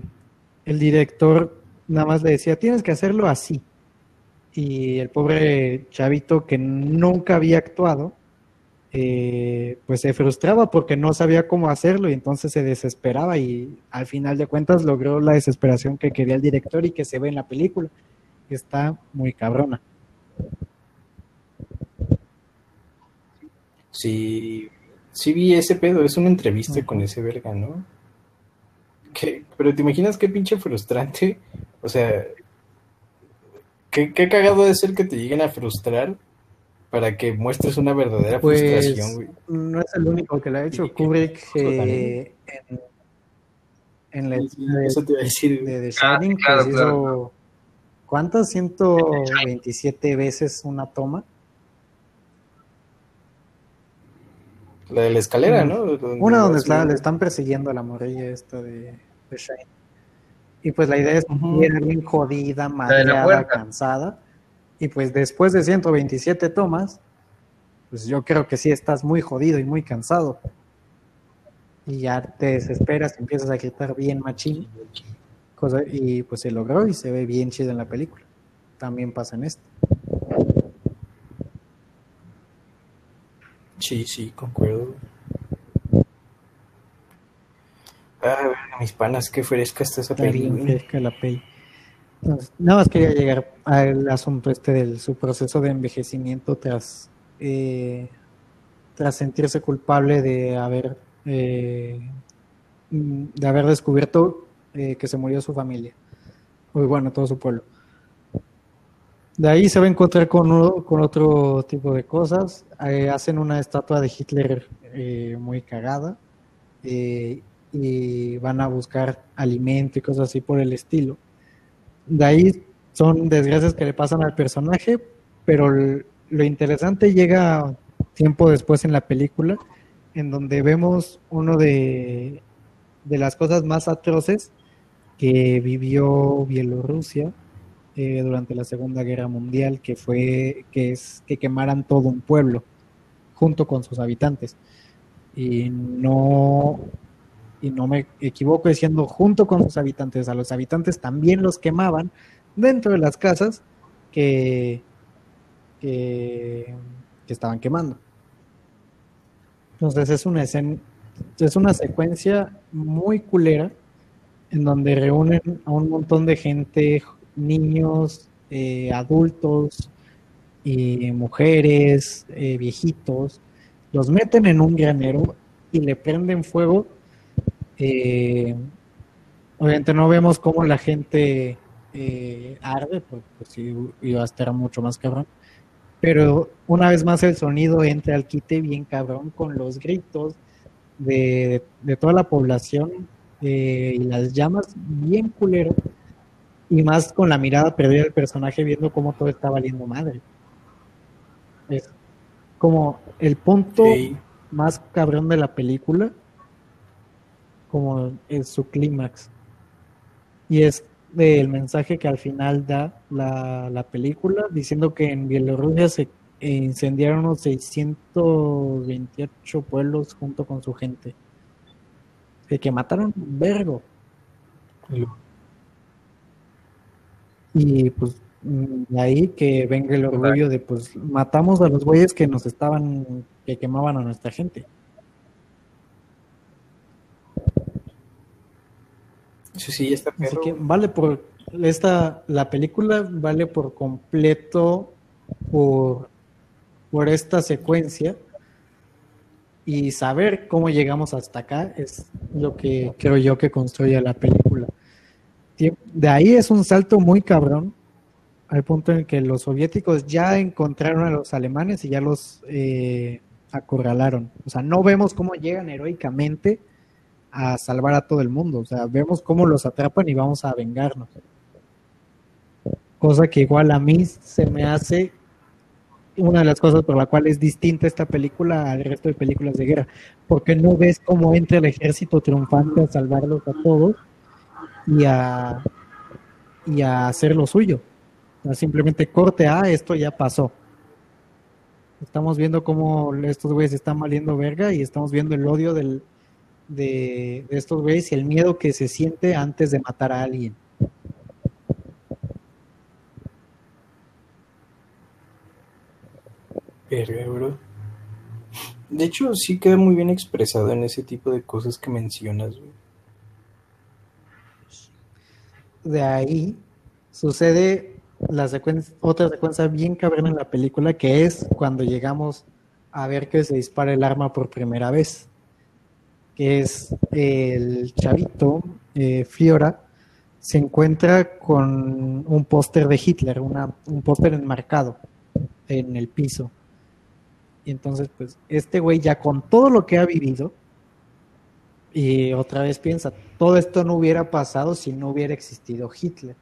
Speaker 1: director nada más le decía, tienes que hacerlo así. Y el pobre chavito que nunca había actuado, eh, pues se frustraba porque no sabía cómo hacerlo y entonces se desesperaba y al final de cuentas logró la desesperación que quería el director y que se ve en la película. Está muy cabrona.
Speaker 4: Sí, sí vi ese pedo, es una entrevista con ese verga, ¿no? Pero te imaginas qué pinche frustrante. O sea, qué, cagado de ser que te lleguen a frustrar para que muestres una verdadera pues, frustración, güey.
Speaker 1: No es el único que lo ha hecho. Kubrick eh, en, en, la
Speaker 4: de, Eso te iba a decir.
Speaker 1: de, The ah, Shining, pues hizo ¿cuántas? 127 veces una toma.
Speaker 4: La de la escalera, ¿no?
Speaker 1: Una donde le están persiguiendo a la morrilla esta de, de Shine. Y pues la idea es que bien jodida, mareada, cansada. Y pues después de 127 tomas, pues yo creo que sí estás muy jodido y muy cansado. Y ya te desesperas, empiezas a gritar bien machín. Cosa, y pues se logró y se ve bien chido en la película. También pasa en esto.
Speaker 4: Sí, sí, concuerdo. Ah, mis panas, qué fresca está esa peli.
Speaker 1: fresca la peli. nada más quería llegar al asunto este de su proceso de envejecimiento tras, eh, tras sentirse culpable de haber, eh, de haber descubierto eh, que se murió su familia. Muy bueno, todo su pueblo. De ahí se va a encontrar con, con otro tipo de cosas. Eh, hacen una estatua de Hitler eh, muy cagada eh, y van a buscar alimento y cosas así por el estilo. De ahí son desgracias que le pasan al personaje, pero lo interesante llega tiempo después en la película, en donde vemos uno de, de las cosas más atroces que vivió Bielorrusia eh, durante la Segunda Guerra Mundial, que fue que es que quemaran todo un pueblo junto con sus habitantes. Y no y no me equivoco diciendo junto con sus habitantes, a los habitantes también los quemaban dentro de las casas que, que, estaban quemando. Entonces es una escena, es una secuencia muy culera en donde reúnen a un montón de gente, niños, eh, adultos y mujeres, eh, viejitos, los meten en un granero y le prenden fuego. Eh, obviamente no vemos cómo la gente arde, porque pues, iba a estar mucho más cabrón. Pero una vez más el sonido entra al quite bien cabrón con los gritos de, toda la población y las llamas bien culero y más con la mirada perdida del personaje viendo cómo todo está valiendo madre. Es como el punto más cabrón de la película, como en su clímax. Y es el mensaje que al final da la, la película, diciendo que en Bielorrusia se incendiaron unos 628 pueblos junto con su gente. De que mataron vergo. Y pues de ahí que venga el orgullo de pues matamos a los güeyes que nos estaban, que quemaban a nuestra gente.
Speaker 4: Sí, sí, está
Speaker 1: Así que vale por esta, la película vale por completo por, por esta secuencia y saber cómo llegamos hasta acá es lo que creo yo que construye la película. De ahí es un salto muy cabrón al punto en que los soviéticos ya encontraron a los alemanes y ya los eh, acorralaron. O sea, no vemos cómo llegan heroicamente a salvar a todo el mundo. O sea, vemos cómo los atrapan y vamos a vengarnos. Cosa que igual a mí se me hace una de las cosas por la cual es distinta esta película al resto de películas de guerra. Porque no ves cómo entra el ejército triunfante a salvarlos a todos y a, y a hacer lo suyo. simplemente corte, a esto ya pasó. Estamos viendo cómo estos güeyes están valiendo verga y estamos viendo el odio del, de, estos güeyes y el miedo que se siente antes de matar a alguien.
Speaker 4: Verga, bro. De hecho, sí queda muy bien expresado en ese tipo de cosas que mencionas, güey
Speaker 1: de ahí sucede la secuencia, otra secuencia bien cabrona en la película, que es cuando llegamos a ver que se dispara el arma por primera vez, que es el chavito, eh, Fiora, se encuentra con un póster de Hitler, una, un póster enmarcado en el piso. Y entonces, pues, este güey ya con todo lo que ha vivido, y otra vez piensa, todo esto no hubiera pasado si no hubiera existido Hitler.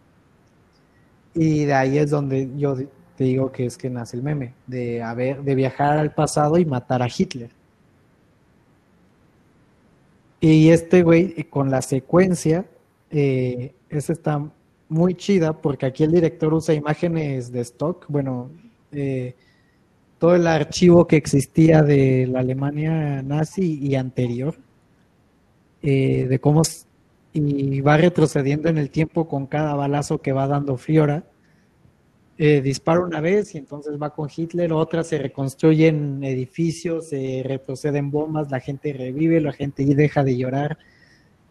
Speaker 1: Y de ahí es donde yo te digo que es que nace el meme, de, haber, de viajar al pasado y matar a Hitler. Y este güey, eh, con la secuencia, eh, está muy chida porque aquí el director usa imágenes de stock, bueno, eh, todo el archivo que existía de la Alemania nazi y anterior eh, de cómo y va retrocediendo en el tiempo con cada balazo que va dando Fiora. Eh, dispara una vez y entonces va con Hitler, otra se reconstruyen edificios, se retroceden bombas, la gente revive, la gente deja de llorar.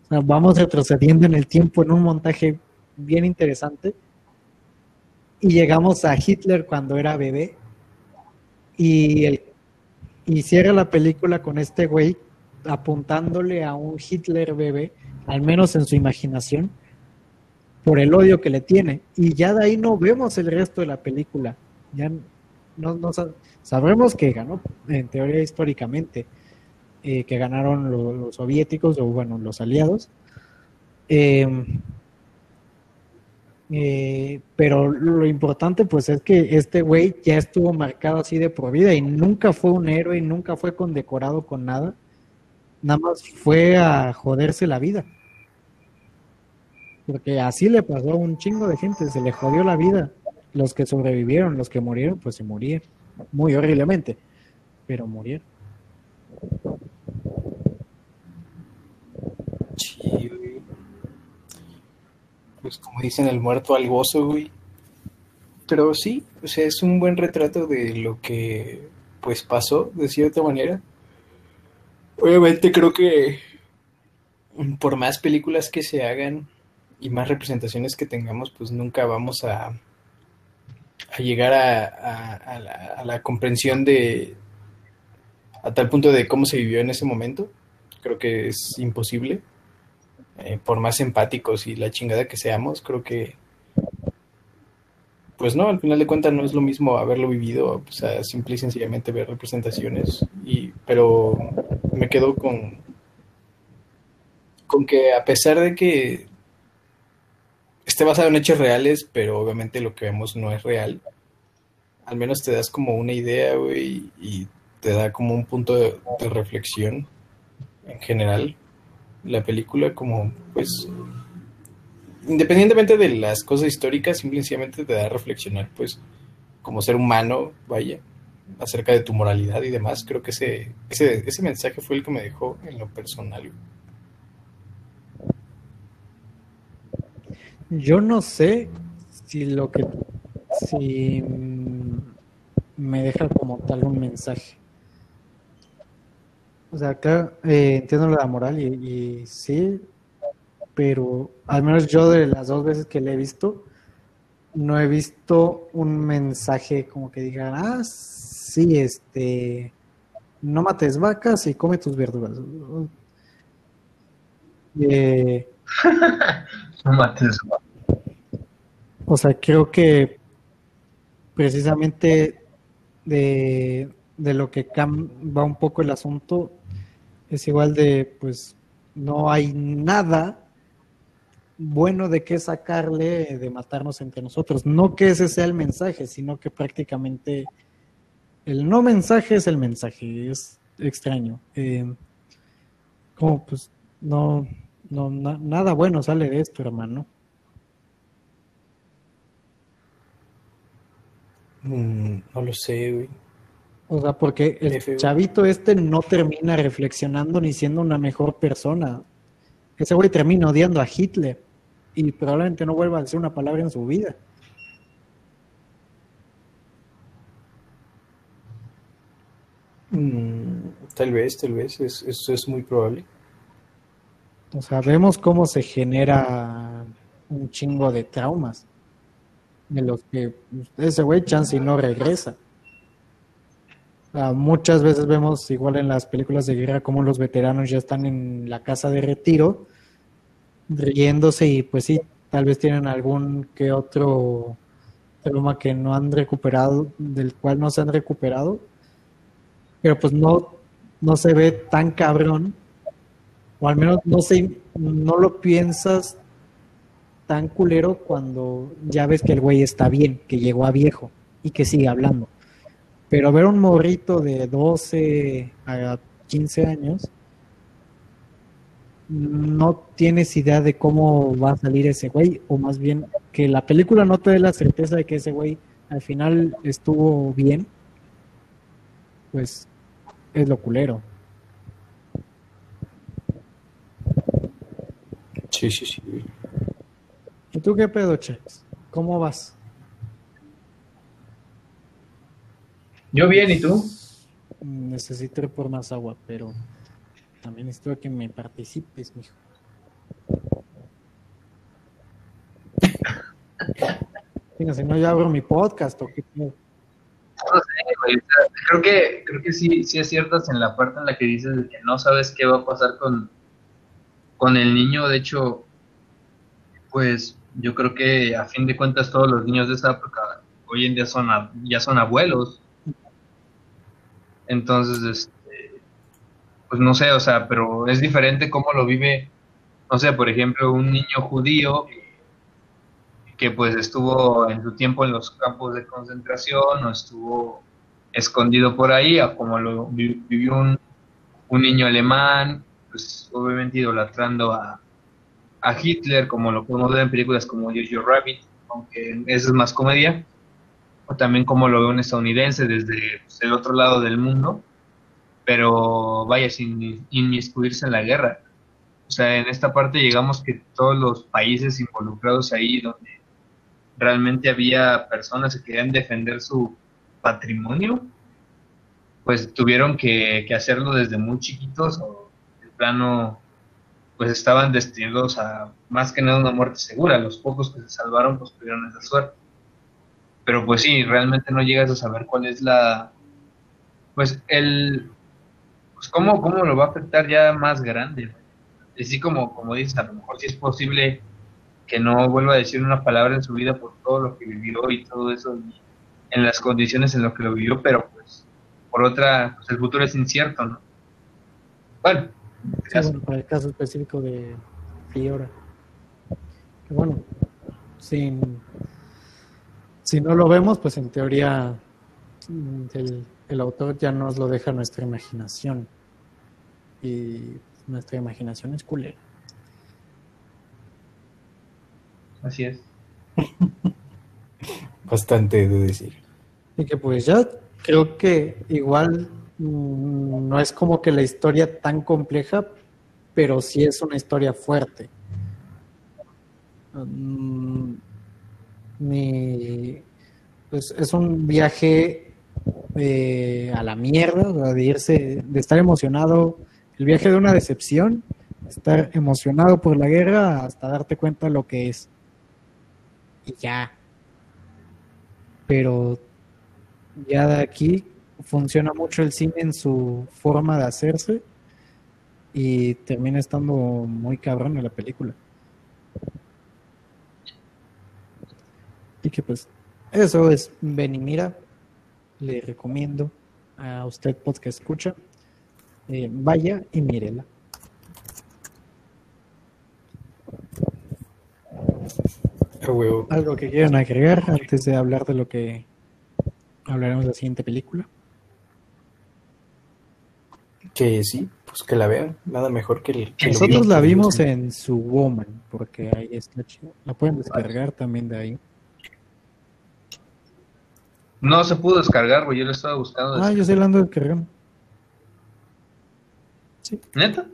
Speaker 1: vamos retrocediendo en el tiempo en un montaje bien interesante. Y llegamos a Hitler cuando era bebé. Y, el, y cierra la película con este güey apuntándole a un Hitler bebé, al menos en su imaginación, por el odio que le tiene. Y ya de ahí no vemos el resto de la película. Ya no, sabremos que ganó, en teoría históricamente, eh, que ganaron los, soviéticos o bueno, los aliados. Em, eh, pero lo importante pues es que este güey ya estuvo marcado así de por vida y nunca fue un héroe y nunca fue condecorado con nada nada más fue a joderse la vida. Porque así le pasó a un chingo de gente, se le jodió la vida. Los que sobrevivieron, los que murieron, pues se murieron. Muy horriblemente, pero murieron.
Speaker 4: Sí. Pues como dicen, el muerto al gozo, güey. Pero sí, o es un buen retrato de lo que pues pasó, de cierta manera
Speaker 2: Obviamente creo que por más películas que se hagan y más representaciones que tengamos, pues nunca vamos a, llegar a, la, comprensión de a tal punto de cómo se vivió en ese momento. Creo que es imposible. Eh, por más empáticos y la chingada que seamos, creo que pues no, al final de cuentas no es lo mismo haberlo vivido, o sea, simple y sencillamente ver representaciones, y, pero me quedo con, con que a pesar de que esté basado en hechos reales, pero obviamente lo que vemos no es real, al menos te das como una idea, güey, y te da como un punto de, de reflexión en general. La película, como pues independientemente de las cosas históricas, simplemente te da a reflexionar, pues, como ser humano, vaya, acerca de tu moralidad y demás. Creo que ese, ese, ese mensaje fue el que me dejó en lo personal.
Speaker 1: Yo no sé si lo que si me deja como tal un mensaje. O sea, acá eh, entiendo la moral y, y sí, pero al menos yo de las dos veces que le he visto, no he visto un mensaje como que diga, ah, sí, este, no mates vacas y come tus verduras.
Speaker 3: Eh, no mates vacas.
Speaker 1: O sea, creo que precisamente de, de lo que va un poco el asunto es igual de, pues, no hay nada bueno de qué sacarle de matarnos entre nosotros. No que ese sea el mensaje, sino que prácticamente el no mensaje es el mensaje, es extraño. Eh, como pues no, no nada bueno sale de esto, hermano.
Speaker 2: Mm, no lo sé, güey.
Speaker 1: O sea, porque el chavito este no termina reflexionando ni siendo una mejor persona. Ese güey termina odiando a Hitler y probablemente no vuelva a decir una palabra en su vida.
Speaker 2: Tal vez, tal vez, eso es muy probable.
Speaker 1: O sea, vemos cómo se genera un chingo de traumas de los que ese güey chance y no regresa. muchas veces vemos igual en las películas de guerra como los veteranos ya están en la casa de retiro riéndose y pues sí, tal vez tienen algún que otro trauma que no han recuperado, del cual no se han recuperado, pero pues no, no se ve tan cabrón, o al menos no se, no lo piensas tan culero cuando ya ves que el güey está bien, que llegó a viejo y que sigue hablando. Pero ver un morrito de 12 a 15 años, no tienes idea de cómo va a salir ese güey, o más bien que la película no te dé la certeza de que ese güey al final estuvo bien, pues es lo culero.
Speaker 2: Sí, sí, sí.
Speaker 1: ¿Y tú qué pedo, Chex? ¿Cómo vas?
Speaker 3: Yo bien, ¿y tú?
Speaker 1: Necesito ir por más agua, pero también espero que me participes, mijo. si no, ya abro mi podcast o qué. No
Speaker 3: sé, creo que, creo que sí, sí aciertas en la parte en la que dices que no sabes qué va a pasar con, con el niño. De hecho, pues yo creo que a fin de cuentas todos los niños de esa época hoy en día son, ya son abuelos. Entonces, este, pues no sé, o sea, pero es diferente cómo lo vive, no sé, por ejemplo, un niño judío pues estuvo en su tiempo en los campos de concentración o estuvo escondido por ahí, como lo vivió un, niño alemán, pues obviamente idolatrando a, a Hitler, como lo podemos ver en películas como Jojo Rabbit, aunque eso es más comedia, o también como lo ve un estadounidense desde pues, el otro lado del mundo, pero vaya, sin inmiscuirse en la guerra. O sea, en esta parte llegamos que todos los países involucrados ahí, donde realmente había personas que querían defender su patrimonio, pues tuvieron que, hacerlo desde muy chiquitos o el plano pues estaban destinados a más que nada una muerte segura. Los pocos que se salvaron pues tuvieron esa suerte. Pero pues sí, realmente no llegas a saber cuál es la, pues el, pues cómo, cómo lo va a afectar ya más grande. Así como, como dices, a lo mejor sí es posible que no vuelva a decir una palabra en su vida por todo lo que vivió y todo eso, en las condiciones en las que lo vivió, pero pues por otra, pues el futuro es incierto, ¿no?
Speaker 1: Bueno, para el caso específico de Fiora. bueno, sin, si no lo vemos, pues en teoría mm, el, el autor ya nos lo deja nuestra imaginación. Y nuestra imaginación es culera.
Speaker 3: Así es.
Speaker 4: Bastante de decir.
Speaker 1: Y que pues ya creo que igual mm, no es como que la historia tan compleja, pero sí es una historia fuerte. Mm, pues es un viaje eh, a la mierda, de irse, de estar emocionado, el viaje de una decepción, estar emocionado por la guerra hasta darte cuenta de lo que es. Ya. Pero ya de aquí funciona mucho el cine en su forma de hacerse y termina estando muy cabrón en la película. Y que pues eso es ven y mira. Le recomiendo a usted podcast escucha. Eh, vaya y mírela. ¿Algo que quieran agregar antes de hablar de lo que hablaremos de la siguiente película?
Speaker 4: Que sí, pues que la vean. Nada mejor que el.
Speaker 1: Nosotros la vimos en su Woman, porque ahí está chido. La pueden descargar también de ahí.
Speaker 3: No se pudo descargar, güey. Yo lo estaba buscando.
Speaker 1: Ah, yo sí la ando descargando.
Speaker 3: Sí. ¿Neta?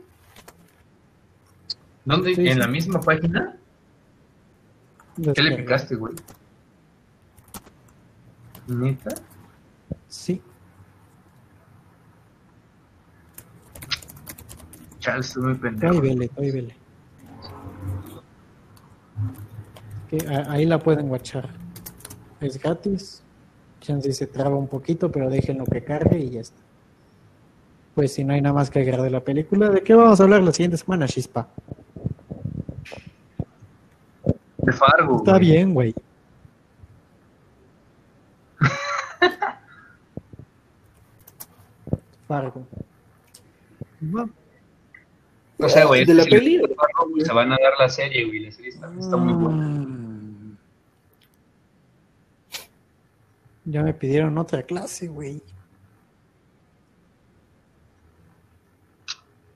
Speaker 3: ¿Dónde? ¿En la misma página? ¿Qué le picaste, güey? ¿Neta?
Speaker 1: Sí.
Speaker 3: Charles, estoy muy pendejo.
Speaker 1: Ahí vele, ahí vele. ahí la pueden guachar. Es gratis. Chance se traba un poquito, pero déjenlo que cargue y ya está. Pues si no hay nada más que agregar de la película, ¿de qué vamos a hablar la siguiente semana, Chispa?
Speaker 3: De Fargo.
Speaker 1: Está bien, güey. Fargo.
Speaker 3: O sea, güey, de la peli se van a dar la serie, güey. La serie está, muy buena.
Speaker 1: Mm. Ya me pidieron otra clase, güey.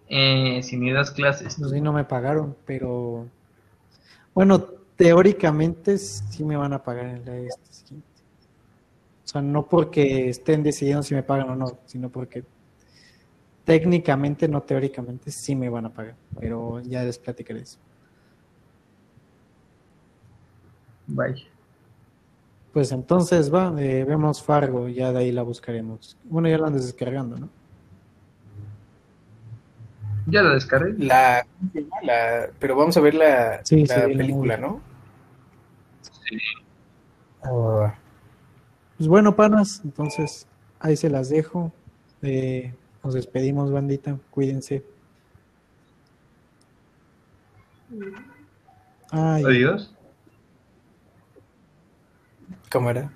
Speaker 3: Eh, si me das clases.
Speaker 1: No, sí, no me pagaron, pero bueno, teóricamente sí me van a pagar en la este siguiente. O sea, no porque estén decidiendo si me pagan o no, sino porque técnicamente, no teóricamente, sí me van a pagar. Pero ya les platicaré eso.
Speaker 3: Bye.
Speaker 1: Pues entonces va, eh, vemos Fargo, ya de ahí la buscaremos. Bueno, ya la andas descargando, ¿no?
Speaker 3: Ya la descargué.
Speaker 4: La, pero vamos a ver la, película, ¿no?
Speaker 3: Sí.
Speaker 1: Ah. Pues bueno, panas, entonces ahí se las dejo. Eh, nos despedimos, bandita. Cuídense.
Speaker 3: Adiós.
Speaker 4: Cámara.